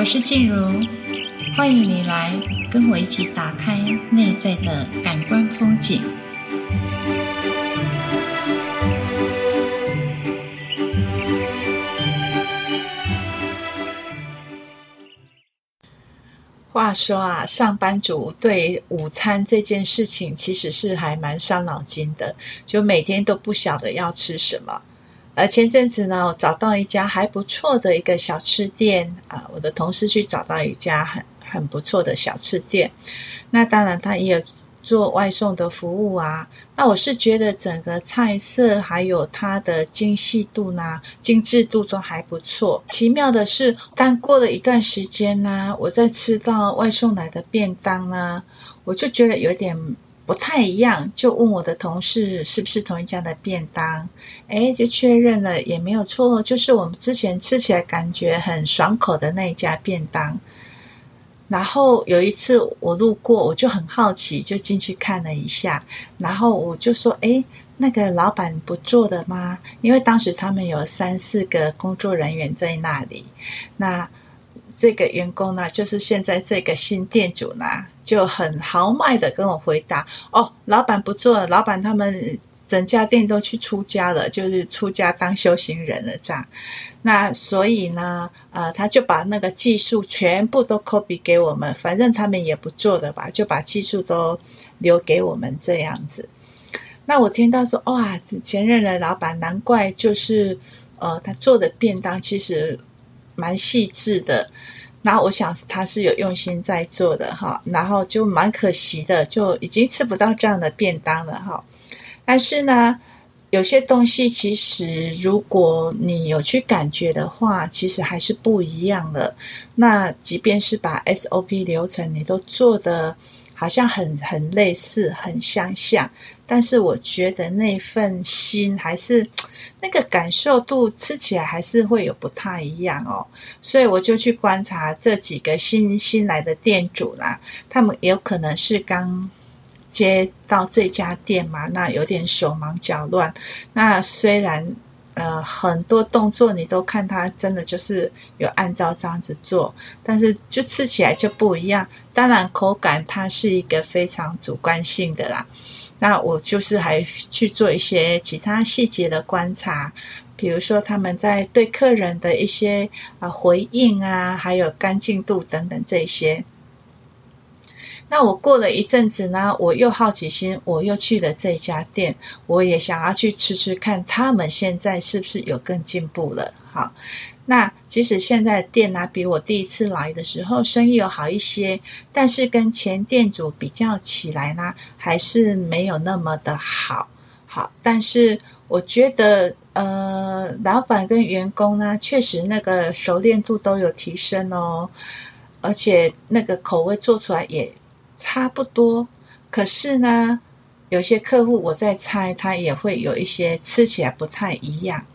我是静茹，欢迎你来跟我一起打开内在的感官风景。话说啊，上班族对午餐这件事情其实是还蛮伤脑筋的，就每天都不晓得要吃什么。而前阵子呢，我找到一家还不错的一个小吃店啊，我的同事去找到一家很很不错的小吃店，那当然他也有做外送的服务啊。那我是觉得整个菜色还有它的精细度呢、精致度都还不错。奇妙的是，但过了一段时间呢，我再吃到外送来的便当呢，我就觉得有点。不太一样，就问我的同事是不是同一家的便当，诶，就确认了，也没有错，就是我们之前吃起来感觉很爽口的那一家便当。然后有一次我路过，我就很好奇，就进去看了一下，然后我就说：“诶，那个老板不做的吗？”因为当时他们有三四个工作人员在那里，那。这个员工呢，就是现在这个新店主呢，就很豪迈的跟我回答：“哦，老板不做了，老板他们整家店都去出家了，就是出家当修行人了。”这样，那所以呢，呃，他就把那个技术全部都 copy 给我们，反正他们也不做的吧，就把技术都留给我们这样子。那我听到说，哇，前任的老板难怪就是，呃，他做的便当其实。蛮细致的，那我想他是有用心在做的哈，然后就蛮可惜的，就已经吃不到这样的便当了哈。但是呢，有些东西其实如果你有去感觉的话，其实还是不一样的。那即便是把 SOP 流程你都做的。好像很很类似，很相像，但是我觉得那份心还是那个感受度，吃起来还是会有不太一样哦。所以我就去观察这几个新新来的店主啦，他们有可能是刚接到这家店嘛，那有点手忙脚乱。那虽然。呃，很多动作你都看他真的就是有按照这样子做，但是就吃起来就不一样。当然口感它是一个非常主观性的啦。那我就是还去做一些其他细节的观察，比如说他们在对客人的一些啊回应啊，还有干净度等等这些。那我过了一阵子呢，我又好奇心，我又去了这家店，我也想要去吃吃看，他们现在是不是有更进步了？好，那其实现在店呢，比我第一次来的时候生意有好一些，但是跟前店主比较起来呢，还是没有那么的好。好，但是我觉得，呃，老板跟员工呢，确实那个熟练度都有提升哦，而且那个口味做出来也。差不多，可是呢，有些客户我在猜，他也会有一些吃起来不太一样。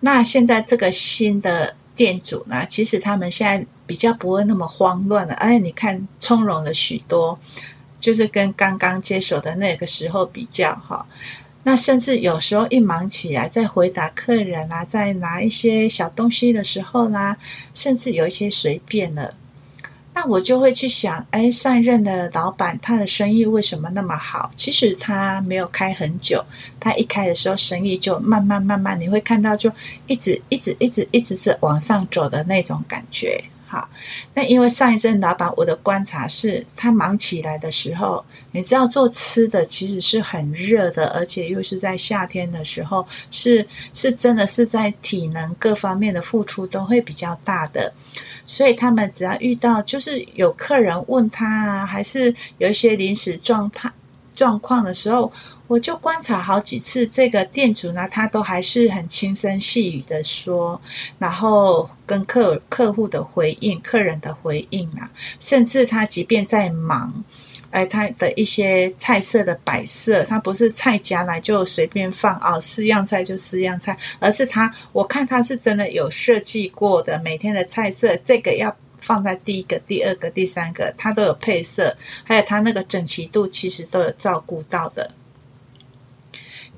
那现在这个新的店主呢，其实他们现在比较不会那么慌乱了，哎，你看从容了许多，就是跟刚刚接手的那个时候比较哈。那甚至有时候一忙起来，在回答客人啊，在拿一些小东西的时候呢，甚至有一些随便了。那我就会去想，哎，上一任的老板他的生意为什么那么好？其实他没有开很久，他一开的时候生意就慢慢慢慢，你会看到就一直一直一直一直是往上走的那种感觉。好，那因为上一任老板，我的观察是他忙起来的时候，你知道做吃的其实是很热的，而且又是在夏天的时候，是是真的是在体能各方面的付出都会比较大的。所以他们只要遇到就是有客人问他啊，还是有一些临时状态状况的时候，我就观察好几次，这个店主呢，他都还是很轻声细语的说，然后跟客客户的回应、客人的回应啊，甚至他即便在忙。哎，它的一些菜色的摆设，它不是菜夹来就随便放啊，四样菜就四样菜，而是它，我看它是真的有设计过的，每天的菜色，这个要放在第一个、第二个、第三个，它都有配色，还有它那个整齐度，其实都有照顾到的。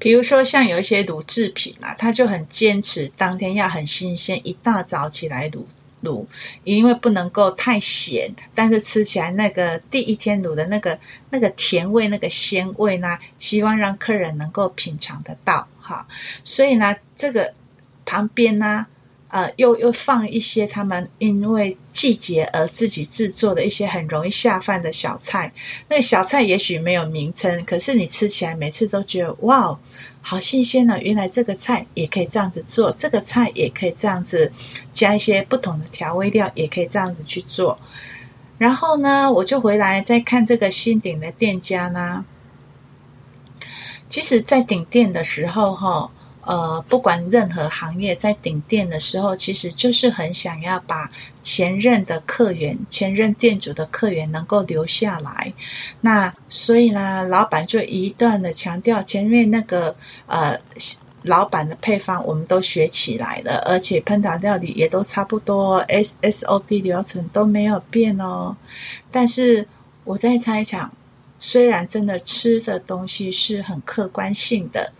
比如说像有一些卤制品啊，他就很坚持当天要很新鲜，一大早起来卤。卤，因为不能够太咸，但是吃起来那个第一天卤的那个那个甜味、那个鲜味呢，希望让客人能够品尝得到哈。所以呢，这个旁边呢，呃，又又放一些他们因为季节而自己制作的一些很容易下饭的小菜。那小菜也许没有名称，可是你吃起来每次都觉得哇。好新鲜呢！原来这个菜也可以这样子做，这个菜也可以这样子加一些不同的调味料，也可以这样子去做。然后呢，我就回来再看这个新鼎的店家呢。其实，在顶店的时候，哈。呃，不管任何行业，在顶店的时候，其实就是很想要把前任的客源、前任店主的客源能够留下来。那所以呢，老板就一段的强调，前面那个呃，老板的配方我们都学起来了，而且烹调料理也都差不多，S SOP 流程都没有变哦。但是我在猜想，虽然真的吃的东西是很客观性的。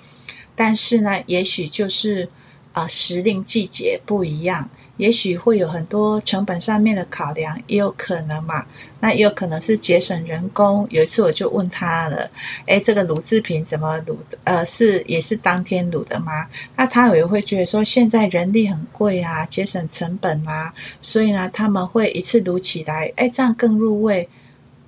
但是呢，也许就是啊、呃，时令季节不一样，也许会有很多成本上面的考量，也有可能嘛。那也有可能是节省人工。有一次我就问他了，诶，这个卤制品怎么卤的？呃，是也是当天卤的吗？那他也会觉得说，现在人力很贵啊，节省成本啊，所以呢，他们会一次卤起来，诶，这样更入味，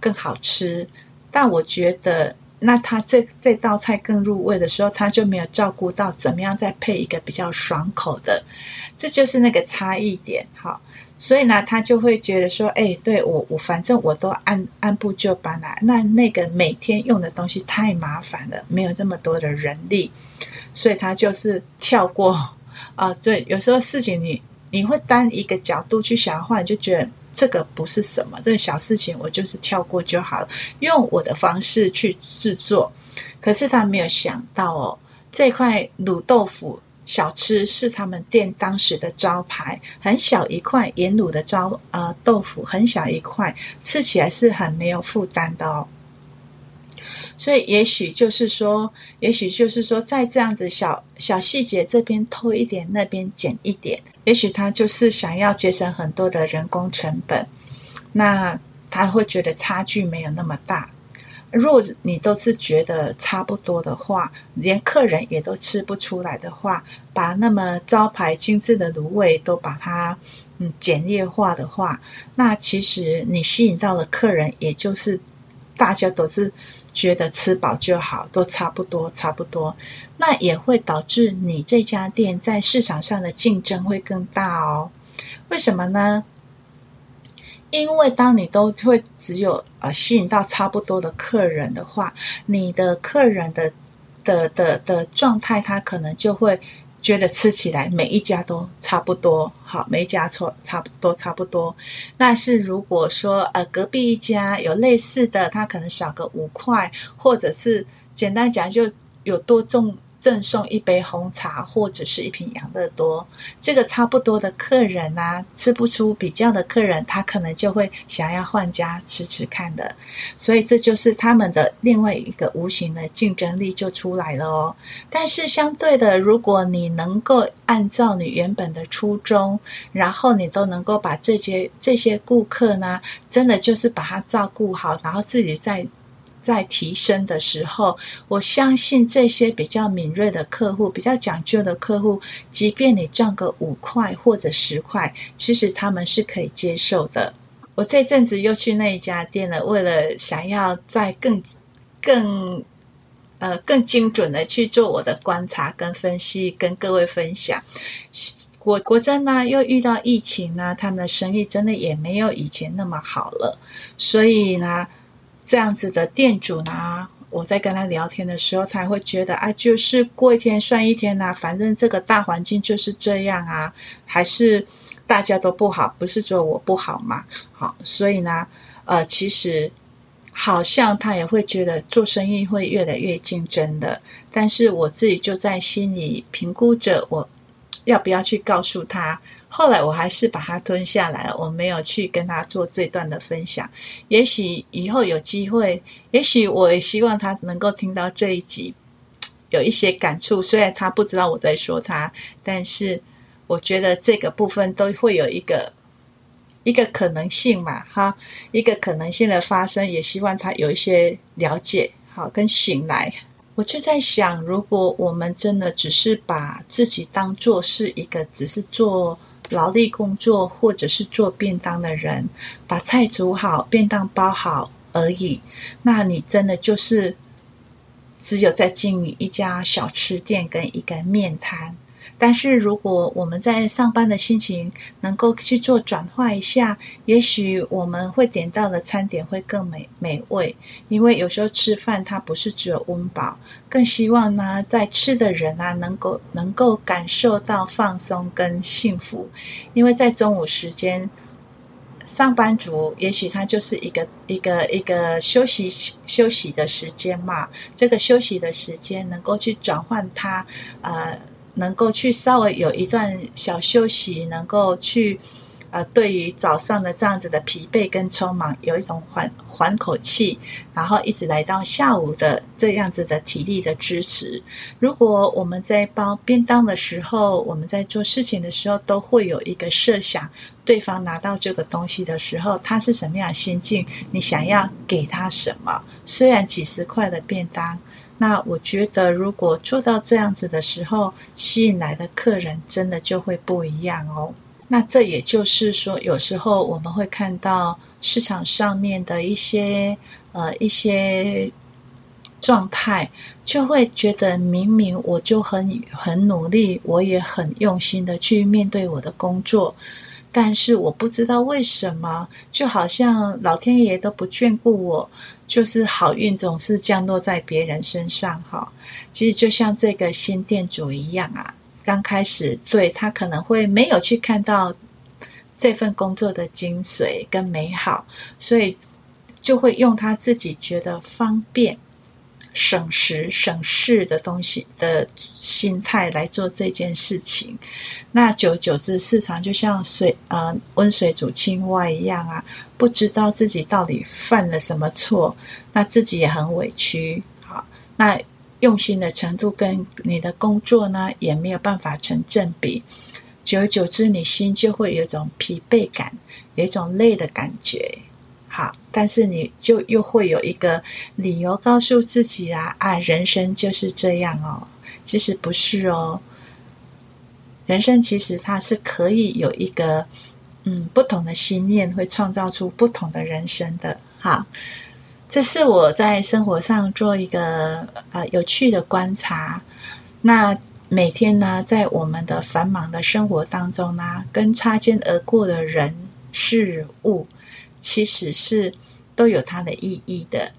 更好吃。但我觉得。那他这这道菜更入味的时候，他就没有照顾到怎么样再配一个比较爽口的，这就是那个差异点。好，所以呢，他就会觉得说，哎，对我我反正我都按按部就班来，那那个每天用的东西太麻烦了，没有这么多的人力，所以他就是跳过 啊。对，有时候事情你你会单一个角度去想的话，你就觉得。这个不是什么，这个小事情我就是跳过就好了，用我的方式去制作。可是他没有想到哦，这块卤豆腐小吃是他们店当时的招牌，很小一块盐卤的招呃豆腐，很小一块，吃起来是很没有负担的哦。所以也许就是说，也许就是说，在这样子小小细节这边偷一点，那边减一点。也许他就是想要节省很多的人工成本，那他会觉得差距没有那么大。若你都是觉得差不多的话，连客人也都吃不出来的话，把那么招牌精致的卤味都把它嗯简略化的话，那其实你吸引到的客人，也就是大家都是。觉得吃饱就好，都差不多，差不多，那也会导致你这家店在市场上的竞争会更大哦。为什么呢？因为当你都会只有呃吸引到差不多的客人的话，你的客人的的的的状态，他可能就会。觉得吃起来每一家都差不多，好，没加错差不多差不多。那是如果说呃隔壁一家有类似的，他可能少个五块，或者是简单讲就有多重。赠送一杯红茶或者是一瓶养乐多，这个差不多的客人啊，吃不出比较的客人，他可能就会想要换家吃吃看的，所以这就是他们的另外一个无形的竞争力就出来了哦。但是相对的，如果你能够按照你原本的初衷，然后你都能够把这些这些顾客呢，真的就是把他照顾好，然后自己在。在提升的时候，我相信这些比较敏锐的客户、比较讲究的客户，即便你赚个五块或者十块，其实他们是可以接受的。我这阵子又去那一家店了，为了想要再更、更呃更精准的去做我的观察跟分析，跟各位分享。果果真呢，又遇到疫情呢，他们的生意真的也没有以前那么好了，所以呢。这样子的店主呢，我在跟他聊天的时候，他会觉得啊，就是过一天算一天呐，反正这个大环境就是这样啊，还是大家都不好，不是只有我不好嘛？好，所以呢，呃，其实好像他也会觉得做生意会越来越竞争的，但是我自己就在心里评估着，我要不要去告诉他。后来我还是把它吞下来了，我没有去跟他做这段的分享。也许以后有机会，也许我也希望他能够听到这一集，有一些感触。虽然他不知道我在说他，但是我觉得这个部分都会有一个一个可能性嘛，哈，一个可能性的发生，也希望他有一些了解，好，跟醒来。我就在想，如果我们真的只是把自己当做是一个只是做劳力工作或者是做便当的人，把菜煮好、便当包好而已，那你真的就是只有在经营一家小吃店跟一个面摊。但是，如果我们在上班的心情能够去做转化一下，也许我们会点到的餐点会更美美味。因为有时候吃饭它不是只有温饱，更希望呢，在吃的人啊，能够能够感受到放松跟幸福。因为在中午时间，上班族也许他就是一个一个一个休息休息的时间嘛。这个休息的时间能够去转换他呃。能够去稍微有一段小休息，能够去，呃，对于早上的这样子的疲惫跟匆忙，有一种缓缓口气，然后一直来到下午的这样子的体力的支持。如果我们在包便当的时候，我们在做事情的时候，都会有一个设想，对方拿到这个东西的时候，他是什么样心境？你想要给他什么？虽然几十块的便当。那我觉得，如果做到这样子的时候，吸引来的客人真的就会不一样哦。那这也就是说，有时候我们会看到市场上面的一些呃一些状态，就会觉得明明我就很很努力，我也很用心的去面对我的工作。但是我不知道为什么，就好像老天爷都不眷顾我，就是好运总是降落在别人身上哈。其实就像这个新店主一样啊，刚开始对他可能会没有去看到这份工作的精髓跟美好，所以就会用他自己觉得方便。省时省事的东西的心态来做这件事情，那久而久之，市场就像水呃温水煮青蛙一样啊，不知道自己到底犯了什么错，那自己也很委屈。好，那用心的程度跟你的工作呢，也没有办法成正比。久而久之，你心就会有一种疲惫感，有一种累的感觉。好，但是你就又会有一个理由告诉自己啊啊，人生就是这样哦。其实不是哦，人生其实它是可以有一个嗯不同的心念，会创造出不同的人生的。好，这是我在生活上做一个呃有趣的观察。那每天呢，在我们的繁忙的生活当中呢，跟擦肩而过的人事物。其实是都有它的意义的，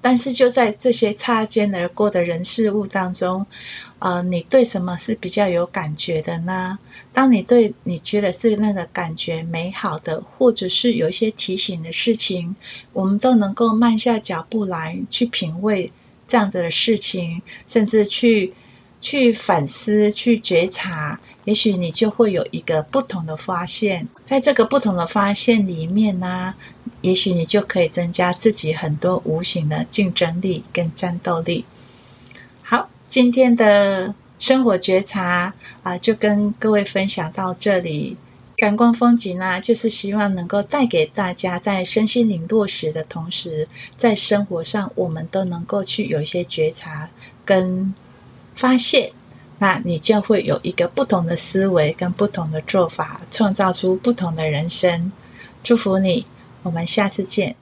但是就在这些擦肩而过的人事物当中，呃，你对什么是比较有感觉的呢？当你对你觉得是那个感觉美好的，或者是有一些提醒的事情，我们都能够慢下脚步来去品味这样子的事情，甚至去去反思、去觉察。也许你就会有一个不同的发现，在这个不同的发现里面呢，也许你就可以增加自己很多无形的竞争力跟战斗力。好，今天的生活觉察啊，就跟各位分享到这里。感官风景呢，就是希望能够带给大家在身心灵落实的同时，在生活上我们都能够去有一些觉察跟发现。那你就会有一个不同的思维跟不同的做法，创造出不同的人生。祝福你，我们下次见。